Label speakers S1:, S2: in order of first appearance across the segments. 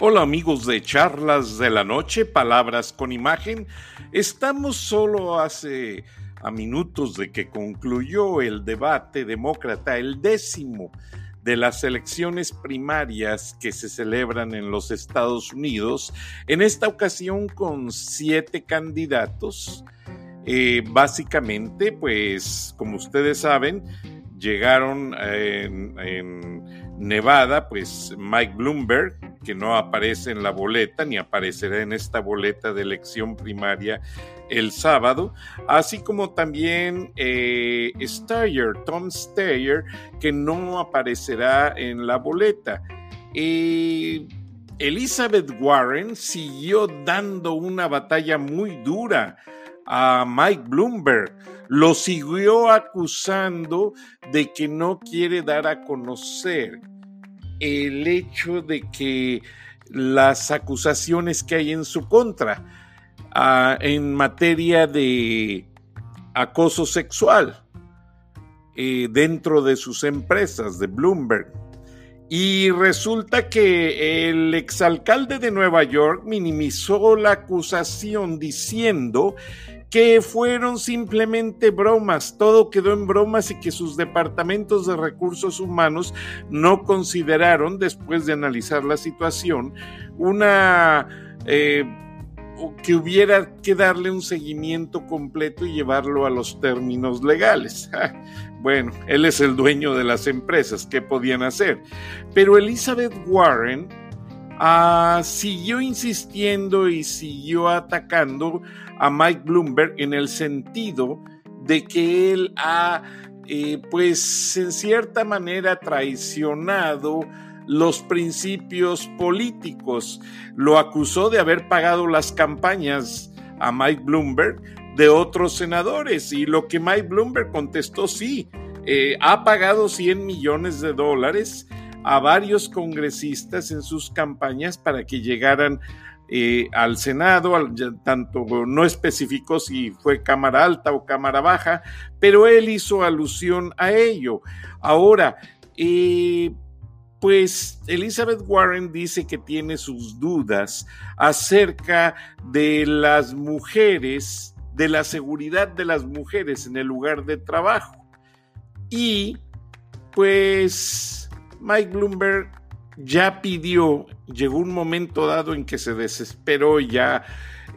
S1: Hola amigos de Charlas de la Noche, Palabras con Imagen. Estamos solo hace a minutos de que concluyó el debate demócrata, el décimo de las elecciones primarias que se celebran en los Estados Unidos, en esta ocasión con siete candidatos. Eh, básicamente, pues como ustedes saben, llegaron en, Nevada, pues Mike Bloomberg, que no aparece en la boleta ni aparecerá en esta boleta de elección primaria el sábado, así como también eh, Steyer, Tom Steyer, que no aparecerá en la boleta. Eh, Elizabeth Warren siguió dando una batalla muy dura a Mike Bloomberg lo siguió acusando de que no quiere dar a conocer el hecho de que las acusaciones que hay en su contra ah, en materia de acoso sexual eh, dentro de sus empresas de Bloomberg. Y resulta que el exalcalde de Nueva York minimizó la acusación diciendo que fueron simplemente bromas, todo quedó en bromas y que sus departamentos de recursos humanos no consideraron, después de analizar la situación, una... Eh, que hubiera que darle un seguimiento completo y llevarlo a los términos legales. Bueno, él es el dueño de las empresas, ¿qué podían hacer? Pero Elizabeth Warren ah, siguió insistiendo y siguió atacando a Mike Bloomberg en el sentido de que él ha, eh, pues, en cierta manera traicionado los principios políticos. Lo acusó de haber pagado las campañas a Mike Bloomberg de otros senadores y lo que Mike Bloomberg contestó sí, eh, ha pagado 100 millones de dólares a varios congresistas en sus campañas para que llegaran eh, al Senado, tanto no especificó si fue Cámara Alta o Cámara Baja, pero él hizo alusión a ello. Ahora, eh, pues Elizabeth Warren dice que tiene sus dudas acerca de las mujeres, de la seguridad de las mujeres en el lugar de trabajo. Y pues Mike Bloomberg ya pidió, llegó un momento dado en que se desesperó, ya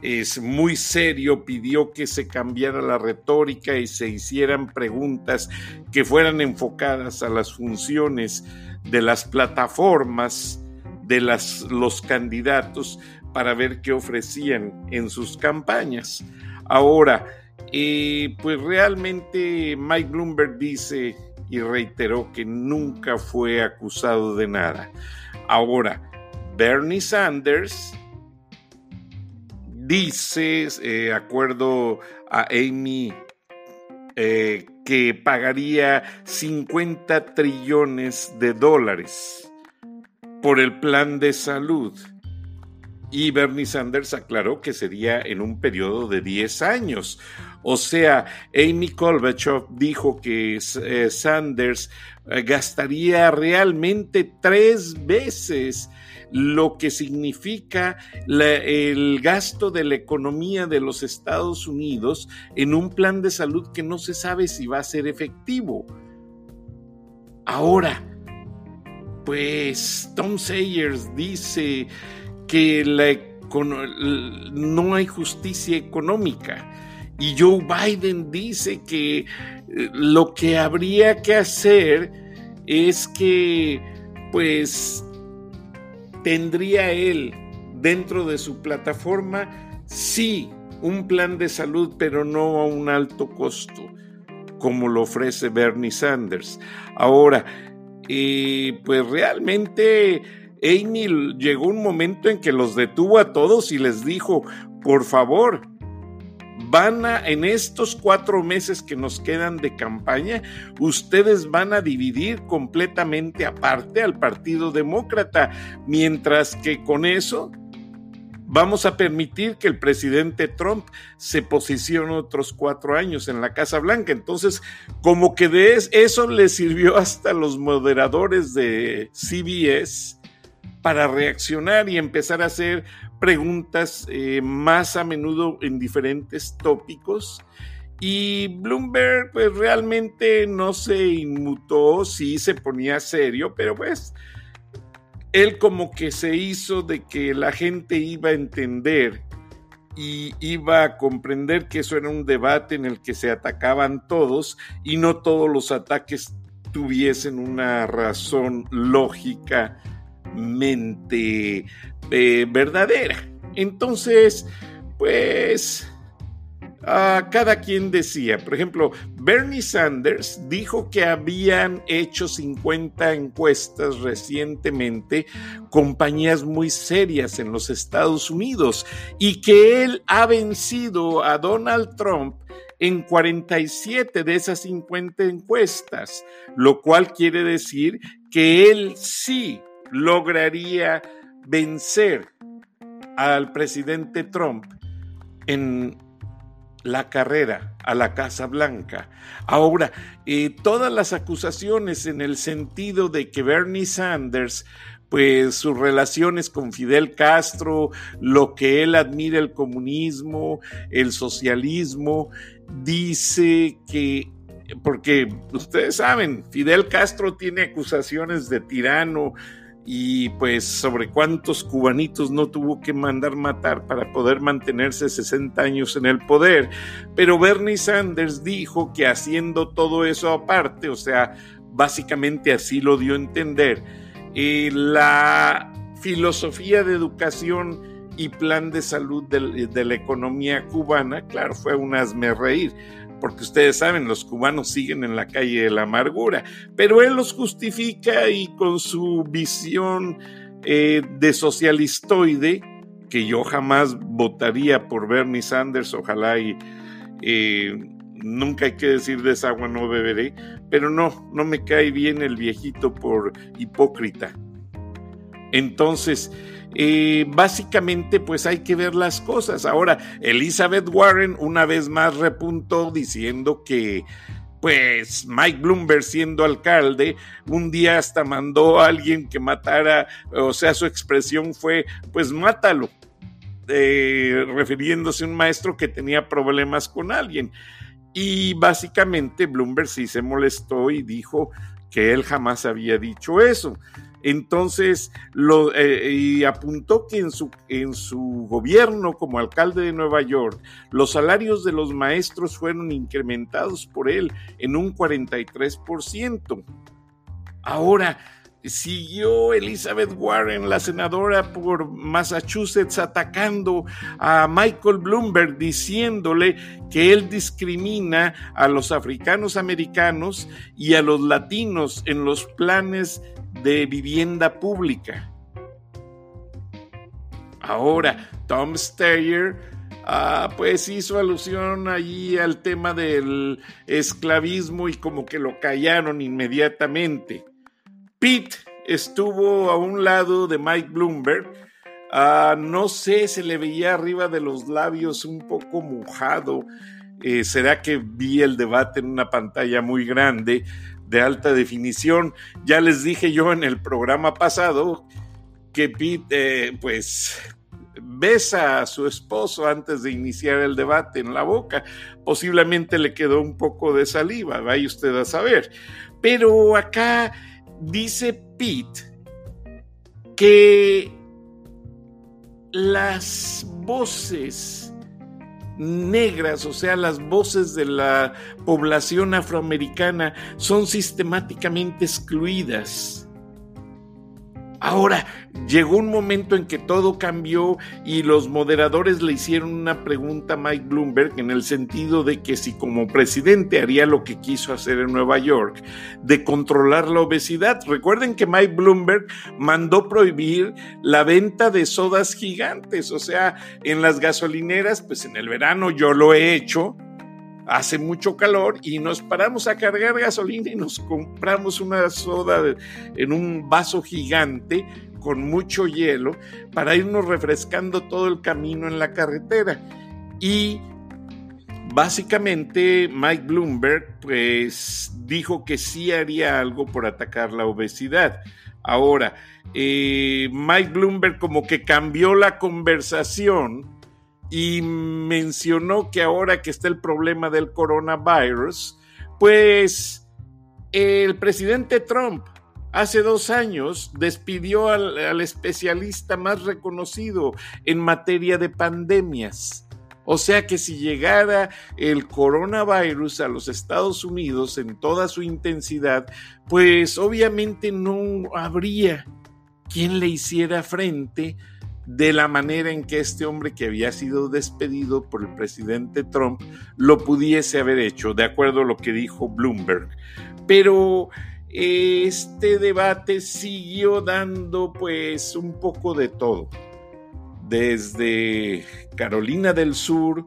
S1: es muy serio, pidió que se cambiara la retórica y se hicieran preguntas que fueran enfocadas a las funciones de las plataformas de las, los candidatos para ver qué ofrecían en sus campañas. Ahora, eh, pues realmente Mike Bloomberg dice y reiteró que nunca fue acusado de nada. Ahora, Bernie Sanders dice, de acuerdo a Amy, eh, que pagaría 50 trillones de dólares por el plan de salud. Y Bernie Sanders aclaró que sería en un periodo de 10 años. O sea, Amy Klobuchar dijo que eh, Sanders eh, gastaría realmente tres veces lo que significa el gasto de la economía de los Estados Unidos en un plan de salud que no se sabe si va a ser efectivo. Ahora, pues Tom Sayers dice que no hay justicia económica y Joe Biden dice que eh, lo que habría que hacer es que, pues, tendría él dentro de su plataforma, sí, un plan de salud, pero no a un alto costo, como lo ofrece Bernie Sanders. Ahora, eh, pues realmente Amy llegó un momento en que los detuvo a todos y les dijo, por favor, van a, en estos cuatro meses que nos quedan de campaña, ustedes van a dividir completamente aparte al Partido Demócrata, mientras que con eso vamos a permitir que el presidente Trump se posicione otros cuatro años en la Casa Blanca. Entonces, como que de eso le sirvió hasta los moderadores de CBS para reaccionar y empezar a hacer preguntas eh, más a menudo en diferentes tópicos. Y Bloomberg pues realmente no se inmutó, sí se ponía serio, pero pues él como que se hizo de que la gente iba a entender y iba a comprender que eso era un debate en el que se atacaban todos y no todos los ataques tuviesen una razón lógicamente eh, verdadera. Entonces, pues cada quien decía, por ejemplo, Bernie Sanders dijo que habían hecho 50 encuestas recientemente compañías muy serias en los Estados Unidos y que él ha vencido a Donald Trump en 47 de esas 50 encuestas, lo cual quiere decir que él sí lograría vencer al presidente Trump en la carrera a la Casa Blanca. Ahora, eh, todas las acusaciones en el sentido de que Bernie Sanders pues sus relaciones con Fidel Castro, lo que él admira el comunismo, el socialismo, dice que, porque ustedes saben, Fidel Castro tiene acusaciones de tirano, y pues sobre cuántos cubanitos no tuvo que mandar matar para poder mantenerse 60 años en el poder. Pero Bernie Sanders dijo que haciendo todo eso aparte, o sea, básicamente así lo dio a entender, eh, la filosofía de educación y plan de salud de, de la economía cubana, claro, fue un asme reír porque ustedes saben, los cubanos siguen en la calle de la amargura, pero él los justifica y con su visión eh, de socialistoide, que yo jamás votaría por Bernie Sanders, ojalá y eh, nunca hay que decir de esa agua no beberé, pero no, no me cae bien el viejito por hipócrita. Entonces, eh, básicamente pues hay que ver las cosas. Ahora, Elizabeth Warren una vez más repuntó diciendo que pues Mike Bloomberg siendo alcalde, un día hasta mandó a alguien que matara, o sea, su expresión fue, pues mátalo, eh, refiriéndose a un maestro que tenía problemas con alguien. Y básicamente Bloomberg sí se molestó y dijo que él jamás había dicho eso. Entonces, eh, y apuntó que en su, en su gobierno como alcalde de Nueva York, los salarios de los maestros fueron incrementados por él en un 43%. Ahora, siguió Elizabeth Warren, la senadora por Massachusetts, atacando a Michael Bloomberg, diciéndole que él discrimina a los africanos americanos y a los latinos en los planes de vivienda pública. Ahora, Tom Steyer ah, pues hizo alusión allí al tema del esclavismo y como que lo callaron inmediatamente. Pete estuvo a un lado de Mike Bloomberg. Ah, no sé, se le veía arriba de los labios un poco mojado. Eh, ¿Será que vi el debate en una pantalla muy grande? De alta definición. Ya les dije yo en el programa pasado que Pete, eh, pues, besa a su esposo antes de iniciar el debate en la boca. Posiblemente le quedó un poco de saliva, vaya usted a saber. Pero acá dice Pete que las voces negras, o sea, las voces de la población afroamericana son sistemáticamente excluidas. Ahora, llegó un momento en que todo cambió y los moderadores le hicieron una pregunta a Mike Bloomberg en el sentido de que si como presidente haría lo que quiso hacer en Nueva York, de controlar la obesidad. Recuerden que Mike Bloomberg mandó prohibir la venta de sodas gigantes, o sea, en las gasolineras, pues en el verano yo lo he hecho, hace mucho calor y nos paramos a cargar gasolina y nos compramos una soda en un vaso gigante con mucho hielo para irnos refrescando todo el camino en la carretera. Y básicamente Mike Bloomberg pues dijo que sí haría algo por atacar la obesidad. Ahora, eh, Mike Bloomberg como que cambió la conversación y mencionó que ahora que está el problema del coronavirus, pues el presidente Trump hace dos años despidió al, especialista más reconocido en materia de pandemias. O sea que si llegara el coronavirus a los Estados Unidos en toda su intensidad, pues obviamente no habría quien le hiciera frente de la manera en que este hombre que había sido despedido por el presidente Trump lo pudiese haber hecho, de acuerdo a lo que dijo Bloomberg. Pero este debate siguió dando pues un poco de todo. Desde Carolina del Sur,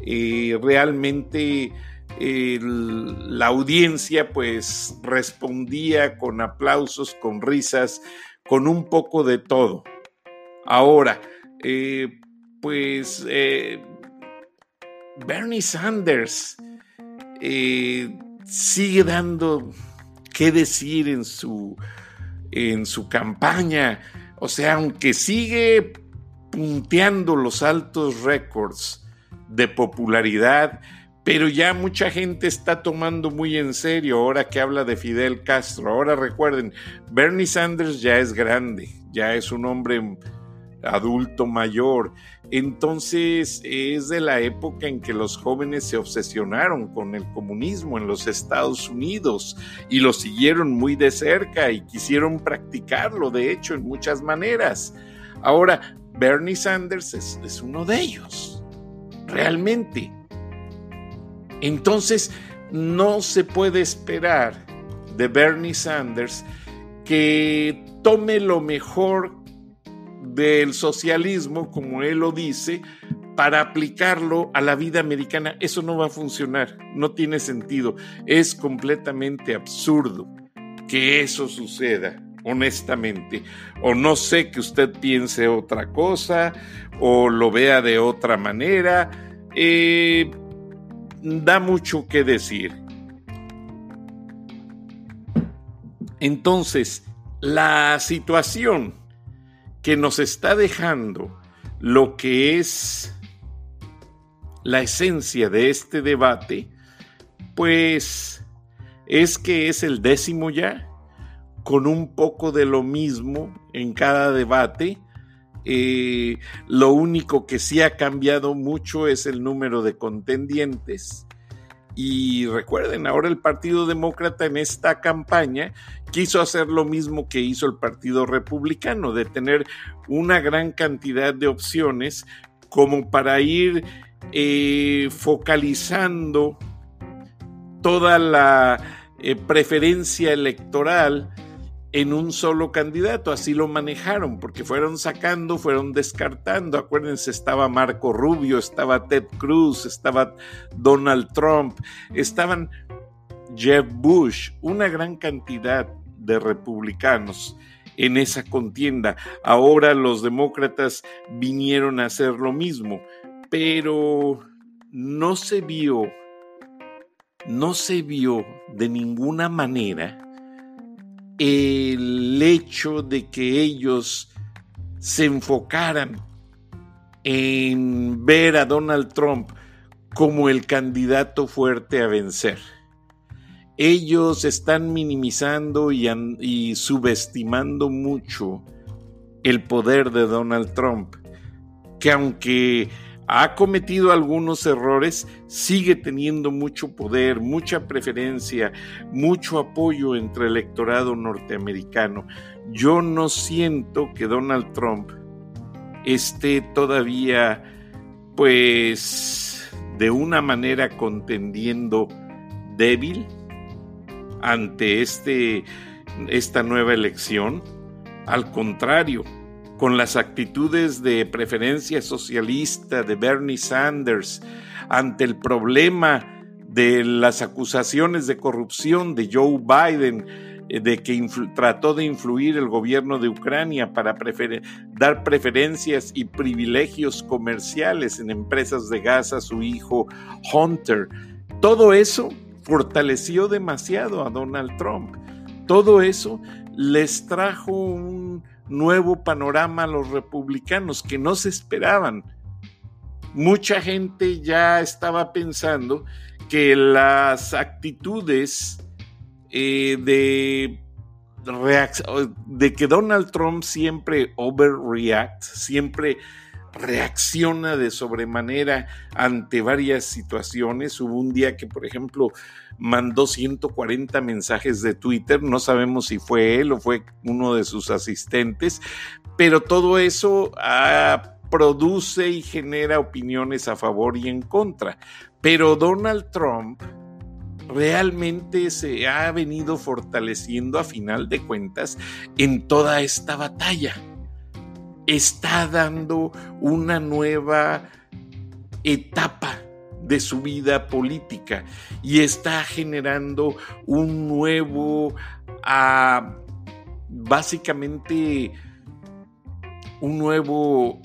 S1: eh, realmente la audiencia pues respondía con aplausos, con risas, con un poco de todo. Ahora, eh, pues eh, Bernie Sanders eh, sigue dando qué decir en su, en su campaña. O sea, aunque sigue punteando los altos récords de popularidad, pero ya mucha gente está tomando muy en serio ahora que habla de Fidel Castro. Ahora recuerden, Bernie Sanders ya es grande, ya es un hombre adulto mayor. Entonces es de la época en que los jóvenes se obsesionaron con el comunismo en los Estados Unidos y lo siguieron muy de cerca y quisieron practicarlo, de hecho, en muchas maneras. Ahora, Bernie Sanders es, uno de ellos, realmente. Entonces, no se puede esperar de Bernie Sanders que tome lo mejor del socialismo, como él lo dice, para aplicarlo a la vida americana. Eso no va a funcionar, no tiene sentido. Es completamente absurdo que eso suceda, honestamente. O no sé que usted piense otra cosa, o lo vea de otra manera. Eh, da mucho que decir. Entonces, la situación que nos está dejando lo que es la esencia de este debate, pues es que es el décimo ya, con un poco de lo mismo en cada debate. Eh, lo único que sí ha cambiado mucho es el número de contendientes. Y recuerden, ahora el Partido Demócrata en esta campaña quiso hacer lo mismo que hizo el Partido Republicano, de tener una gran cantidad de opciones como para ir eh, focalizando toda la eh, preferencia electoral en un solo candidato, así lo manejaron, porque fueron sacando, fueron descartando. Acuérdense, estaba Marco Rubio, estaba Ted Cruz, estaba Donald Trump, estaban Jeb Bush, una gran cantidad de republicanos en esa contienda. Ahora los demócratas vinieron a hacer lo mismo, pero no se vio, no se vio de ninguna manera el hecho de que ellos se enfocaran en ver a Donald Trump como el candidato fuerte a vencer. Ellos están minimizando y, subestimando mucho el poder de Donald Trump, que aunque ha cometido algunos errores, sigue teniendo mucho poder, mucha preferencia, mucho apoyo entre el electorado norteamericano. Yo no siento que Donald Trump esté todavía, pues, de una manera contendiendo débil ante este, esta nueva elección. Al contrario, con las actitudes de preferencia socialista de Bernie Sanders ante el problema de las acusaciones de corrupción de Joe Biden, eh, de que trató de influir el gobierno de Ucrania para dar preferencias y privilegios comerciales en empresas de gas a su hijo Hunter. Todo eso fortaleció demasiado a Donald Trump. todo eso les trajo un nuevo panorama a los republicanos que no se esperaban. Mucha gente ya estaba pensando que las actitudes eh, de, de que Donald Trump siempre overreact, siempre reacciona de sobremanera ante varias situaciones. Hubo un día que, por ejemplo, mandó 140 mensajes de Twitter, no sabemos si fue él o fue uno de sus asistentes, pero todo eso ah, produce y genera opiniones a favor y en contra. Pero Donald Trump realmente se ha venido fortaleciendo a final de cuentas en toda esta batalla está dando una nueva etapa de su vida política y está generando un nuevo, ah, básicamente, un nuevo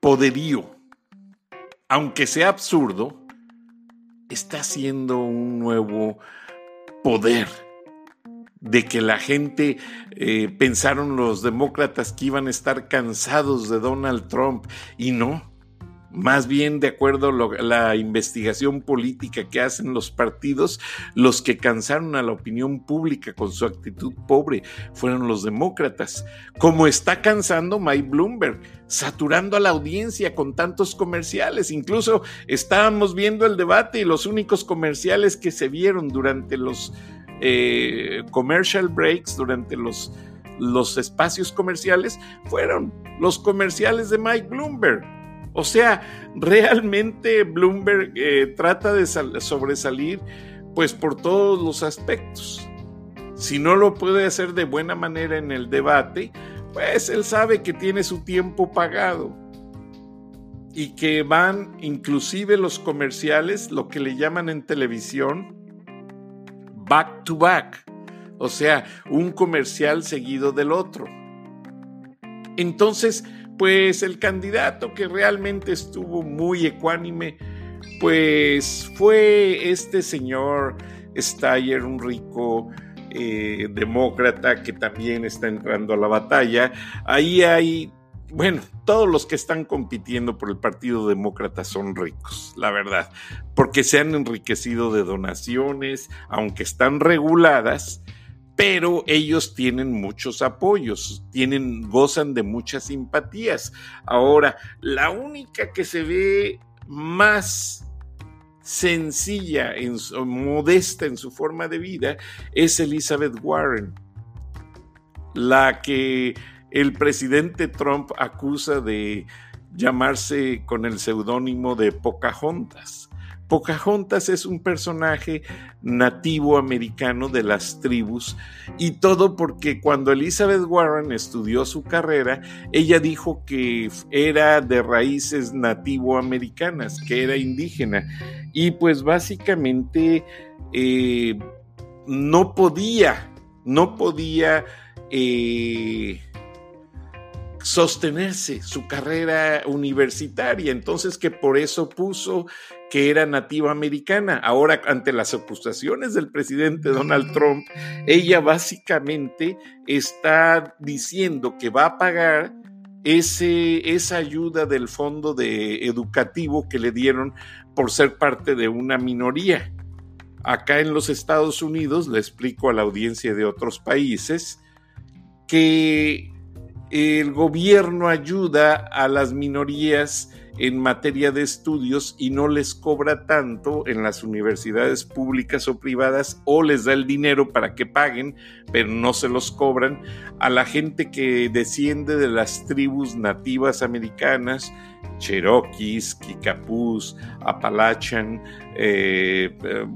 S1: poderío. Aunque sea absurdo, está haciendo un nuevo poder de que la gente eh, pensaron los demócratas que iban a estar cansados de Donald Trump y no. Más bien, de acuerdo a la investigación política que hacen los partidos, los que cansaron a la opinión pública con su actitud pobre fueron los demócratas, como está cansando Mike Bloomberg, saturando a la audiencia con tantos comerciales. Incluso estábamos viendo el debate y los únicos comerciales que se vieron durante los eh, commercial breaks, durante los, los espacios comerciales, fueron los comerciales de Mike Bloomberg. O sea, realmente Bloomberg eh, trata de sobresalir pues por todos los aspectos. Si no lo puede hacer de buena manera en el debate, pues él sabe que tiene su tiempo pagado y que van inclusive los comerciales, lo que le llaman en televisión, back to back, o sea, un comercial seguido del otro. Entonces, pues el candidato que realmente estuvo muy ecuánime, pues fue este señor Steyer, un rico eh, demócrata que también está entrando a la batalla. Ahí hay bueno, todos los que están compitiendo por el Partido Demócrata son ricos, la verdad, porque se han enriquecido de donaciones, aunque están reguladas, pero ellos tienen muchos apoyos, tienen, gozan de muchas simpatías. Ahora, la única que se ve más sencilla, en modesta en su forma de vida, es Elizabeth Warren, la que el presidente Trump acusa de llamarse con el seudónimo de Pocahontas. Pocahontas es un personaje nativo americano de las tribus y todo porque cuando Elizabeth Warren estudió su carrera, ella dijo que era de raíces nativo americanas, que era indígena y pues básicamente eh, no podía, no podía... Eh, sostenerse su carrera universitaria, entonces que por eso puso que era nativa americana. Ahora, ante las acusaciones del presidente Donald Trump, ella básicamente está diciendo que va a pagar ese, esa ayuda del fondo de educativo que le dieron por ser parte de una minoría. Acá en los Estados Unidos, le explico a la audiencia de otros países, que el gobierno ayuda a las minorías en materia de estudios y no les cobra tanto en las universidades públicas o privadas o les da el dinero para que paguen, pero no se los cobran. A la gente que desciende de las tribus nativas americanas, Cherokees, Kikapús, Appalachian, eh, eh,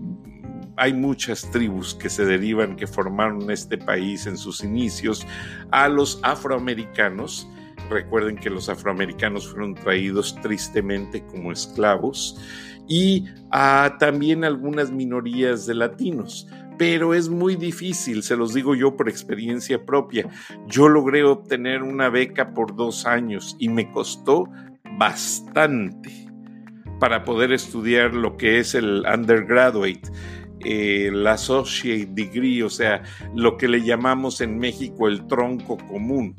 S1: hay muchas tribus que se derivan, que formaron este país en sus inicios, a los afroamericanos. Recuerden que los afroamericanos fueron traídos tristemente como esclavos y a también algunas minorías de latinos. Pero es muy difícil, se los digo yo por experiencia propia. Yo logré obtener una beca por dos años y me costó bastante para poder estudiar lo que es el undergraduate eh, la associate degree, o sea, lo que le llamamos en México el tronco común.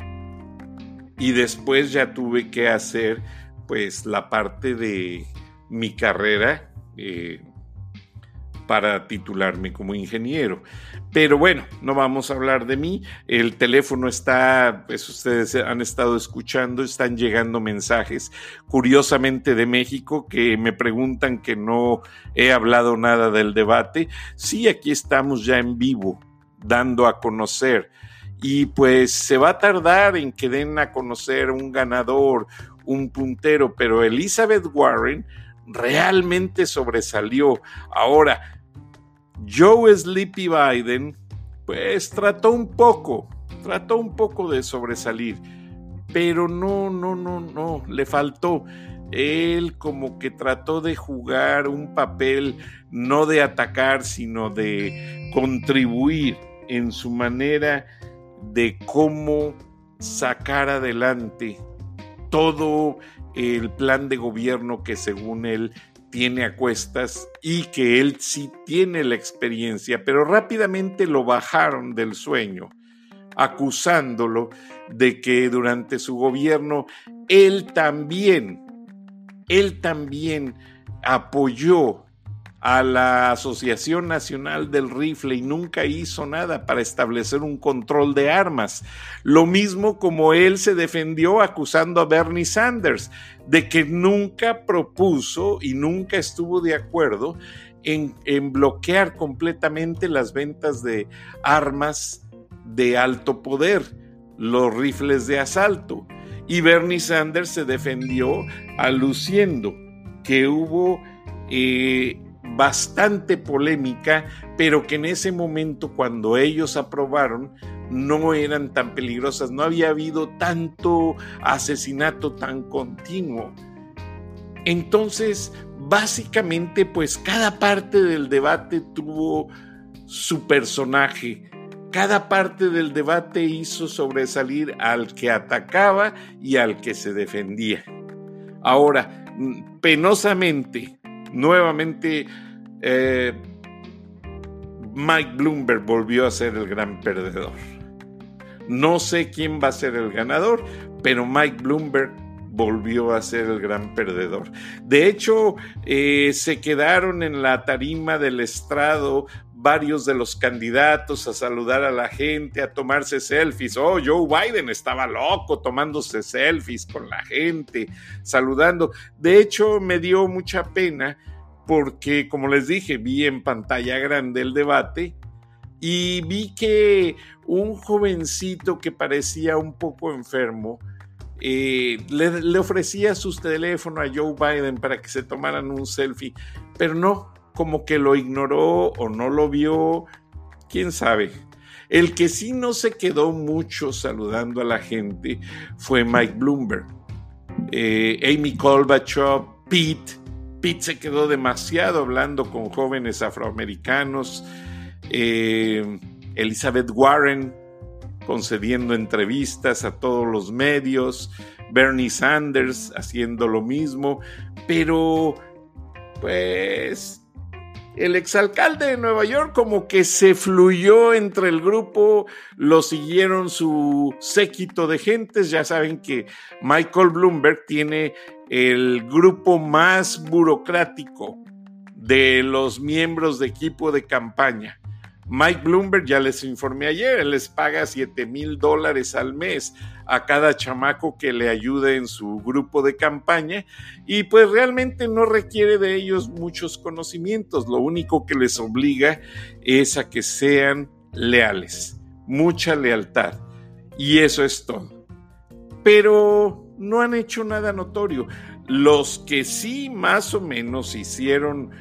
S1: Y después ya tuve que hacer pues la parte de mi carrera eh, para titularme como ingeniero. Pero bueno, no vamos a hablar de mí. El teléfono está, pues ustedes han estado escuchando, están llegando mensajes, curiosamente de México, que me preguntan que no he hablado nada del debate. Sí, aquí estamos ya en vivo, dando a conocer. Y pues se va a tardar en que den a conocer un ganador, un puntero, pero Elizabeth Warren realmente sobresalió. Ahora, Joe Sleepy Biden, pues trató un poco, trató un poco de sobresalir, pero no, no, no, no, le faltó. Él como que trató de jugar un papel no de atacar, sino de contribuir en su manera de cómo sacar adelante todo el plan de gobierno que según él tiene a cuestas y que él sí tiene la experiencia, pero rápidamente lo bajaron del sueño, acusándolo de que durante su gobierno él también, él también apoyó a la Asociación Nacional del Rifle y nunca hizo nada para establecer un control de armas. Lo mismo como él se defendió acusando a Bernie Sanders de que nunca propuso y nunca estuvo de acuerdo en, en bloquear completamente las ventas de armas de alto poder, los rifles de asalto. Y Bernie Sanders se defendió aluciendo que hubo eh, bastante polémica, pero que en ese momento cuando ellos aprobaron no eran tan peligrosas, no había habido tanto asesinato tan continuo. Entonces, básicamente, pues cada parte del debate tuvo su personaje. Cada parte del debate hizo sobresalir al que atacaba y al que se defendía. Ahora, penosamente, nuevamente eh, Mike Bloomberg volvió a ser el gran perdedor. No sé quién va a ser el ganador, pero Mike Bloomberg volvió a ser el gran perdedor. De hecho, eh, se quedaron en la tarima del estrado varios de los candidatos a saludar a la gente, a tomarse selfies. Oh, Joe Biden estaba loco tomándose selfies con la gente, saludando. De hecho, me dio mucha pena porque, como les dije, vi en pantalla grande el debate y vi que un jovencito que parecía un poco enfermo eh, le, ofrecía su teléfono a Joe Biden para que se tomaran un selfie, pero no, como que lo ignoró o no lo vio, quién sabe. El que sí no se quedó mucho saludando a la gente fue Mike Bloomberg. Eh, Amy Kolbachov, Pete, Pete se quedó demasiado hablando con jóvenes afroamericanos. Eh, Elizabeth Warren concediendo entrevistas a todos los medios. Bernie Sanders haciendo lo mismo. Pero, pues, el exalcalde de Nueva York como que se fluyó entre el grupo, lo siguieron su séquito de gentes, ya saben que Michael Bloomberg tiene el grupo más burocrático de los miembros de equipo de campaña. Mike Bloomberg, ya les informé ayer, les paga 7 mil dólares al mes a cada chamaco que le ayude en su grupo de campaña y pues realmente no requiere de ellos muchos conocimientos, lo único que les obliga es a que sean leales, mucha lealtad y eso es todo. Pero no han hecho nada notorio. Los que sí más o menos hicieron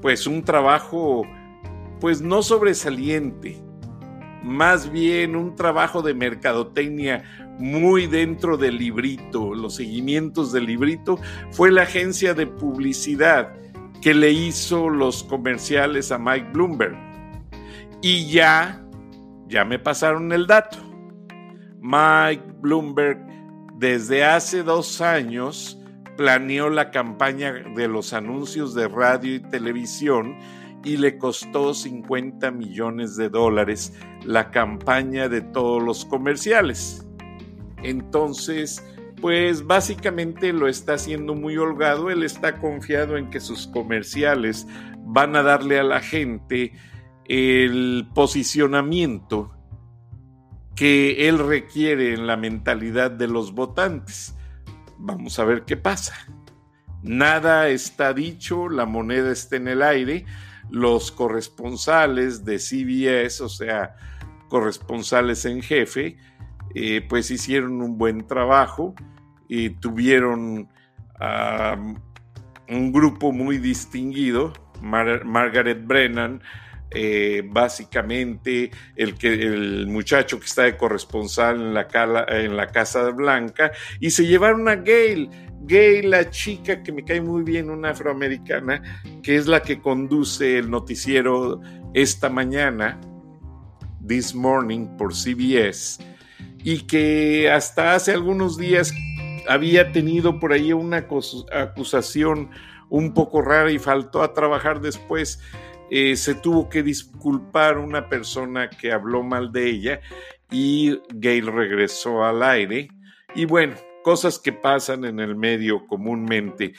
S1: pues un trabajo pues no sobresaliente, más bien un trabajo de mercadotecnia muy dentro del librito, los seguimientos del librito, fue la agencia de publicidad que le hizo los comerciales a Mike Bloomberg. Y ya, ya me pasaron el dato. Mike Bloomberg desde hace dos años planeó la campaña de los anuncios de radio y televisión y le costó 50 millones de dólares la campaña de todos los comerciales. Entonces, pues básicamente lo está haciendo muy holgado, él está confiado en que sus comerciales van a darle a la gente el posicionamiento que él requiere en la mentalidad de los votantes. Vamos a ver qué pasa. Nada está dicho, la moneda está en el aire. Los corresponsales de CBS, o sea, corresponsales en jefe, eh, pues hicieron un buen trabajo y tuvieron un grupo muy distinguido, Margaret Brennan, eh, básicamente el, que, el muchacho que está de corresponsal en la, en la Casa Blanca, y se llevaron a Gail. Gail, la chica que me cae muy bien, una afroamericana, que es la que conduce el noticiero esta mañana, This Morning, por CBS, y que hasta hace algunos días había tenido por ahí una acusación un poco rara y faltó a trabajar después. Eh, se tuvo que disculpar una persona que habló mal de ella y Gail regresó al aire. Y bueno, cosas que pasan en el medio comúnmente.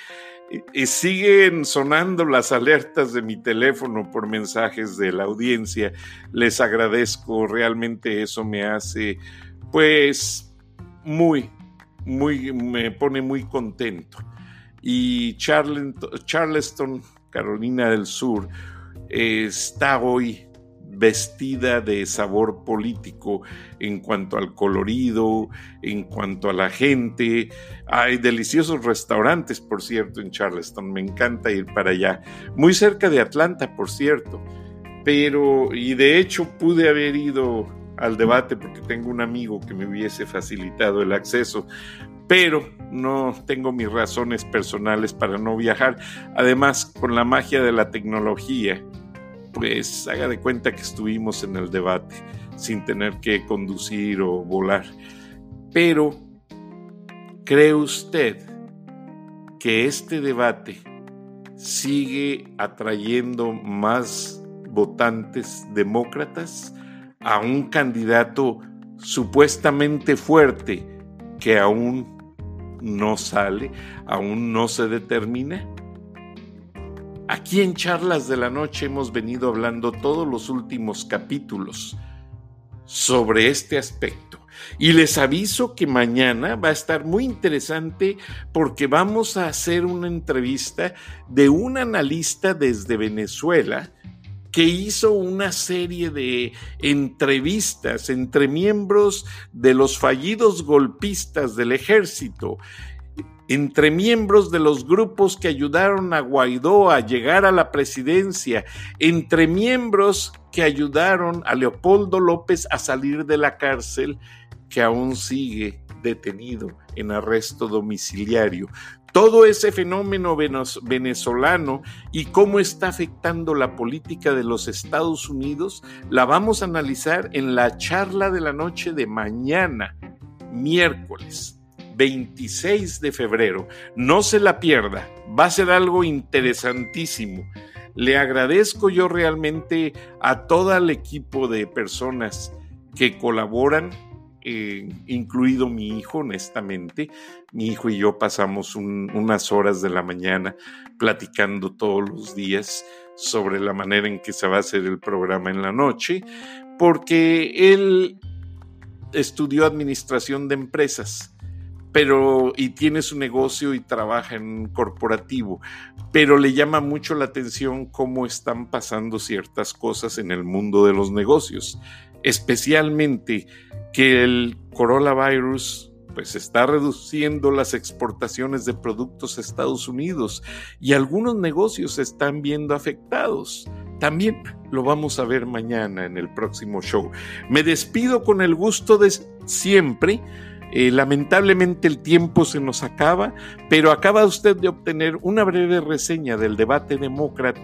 S1: Y siguen sonando las alertas de mi teléfono por mensajes de la audiencia. Les agradezco, realmente eso me hace pues muy, muy, me pone muy contento. Y Charleston, Carolina del Sur, está hoy vestida de sabor político en cuanto al colorido, en cuanto a la gente. Hay deliciosos restaurantes, por cierto, en Charleston. Me encanta ir para allá. Muy cerca de Atlanta, por cierto. Pero, y de hecho pude haber ido al debate porque tengo un amigo que me hubiese facilitado el acceso, pero no tengo mis razones personales para no viajar. Además, con la magia de la tecnología, pues haga de cuenta que estuvimos en el debate sin tener que conducir o volar. Pero, ¿cree usted que este debate sigue atrayendo más votantes demócratas? a un candidato supuestamente fuerte que aún no sale, aún no se determina? Aquí en Charlas de la Noche hemos venido hablando todos los últimos capítulos sobre este aspecto. Y les aviso que mañana va a estar muy interesante porque vamos a hacer una entrevista de un analista desde Venezuela que hizo una serie de entrevistas entre miembros de los fallidos golpistas del ejército, entre miembros de los grupos que ayudaron a Guaidó a llegar a la presidencia, entre miembros que ayudaron a Leopoldo López a salir de la cárcel, que aún sigue detenido en arresto domiciliario. Todo ese fenómeno venezolano y cómo está afectando la política de los Estados Unidos, la vamos a analizar en la charla de la noche de mañana, miércoles 26 de febrero. No se la pierda, va a ser algo interesantísimo. Le agradezco yo realmente a todo el equipo de personas que colaboran eh, incluido mi hijo, honestamente. Mi hijo y yo pasamos unas horas de la mañana platicando todos los días sobre la manera en que se va a hacer el programa en la noche, porque él estudió administración de empresas pero y tiene su negocio y trabaja en un corporativo, pero le llama mucho la atención cómo están pasando ciertas cosas en el mundo de los negocios, especialmente que el coronavirus pues está reduciendo las exportaciones de productos a Estados Unidos y algunos negocios se están viendo afectados. También lo vamos a ver mañana en el próximo show. Me despido con el gusto de siempre. Eh, lamentablemente el tiempo se nos acaba, pero acaba usted de obtener una breve reseña del debate demócrata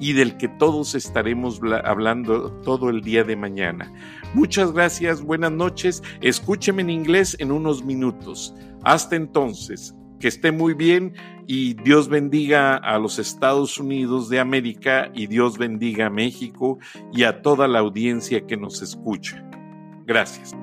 S1: y del que todos estaremos hablando todo el día de mañana. Muchas gracias, buenas noches, escúcheme en inglés en unos minutos. Hasta entonces, Que esté muy bien y Dios bendiga a los Estados Unidos de América y Dios bendiga a México y a toda la audiencia que nos escucha. Gracias.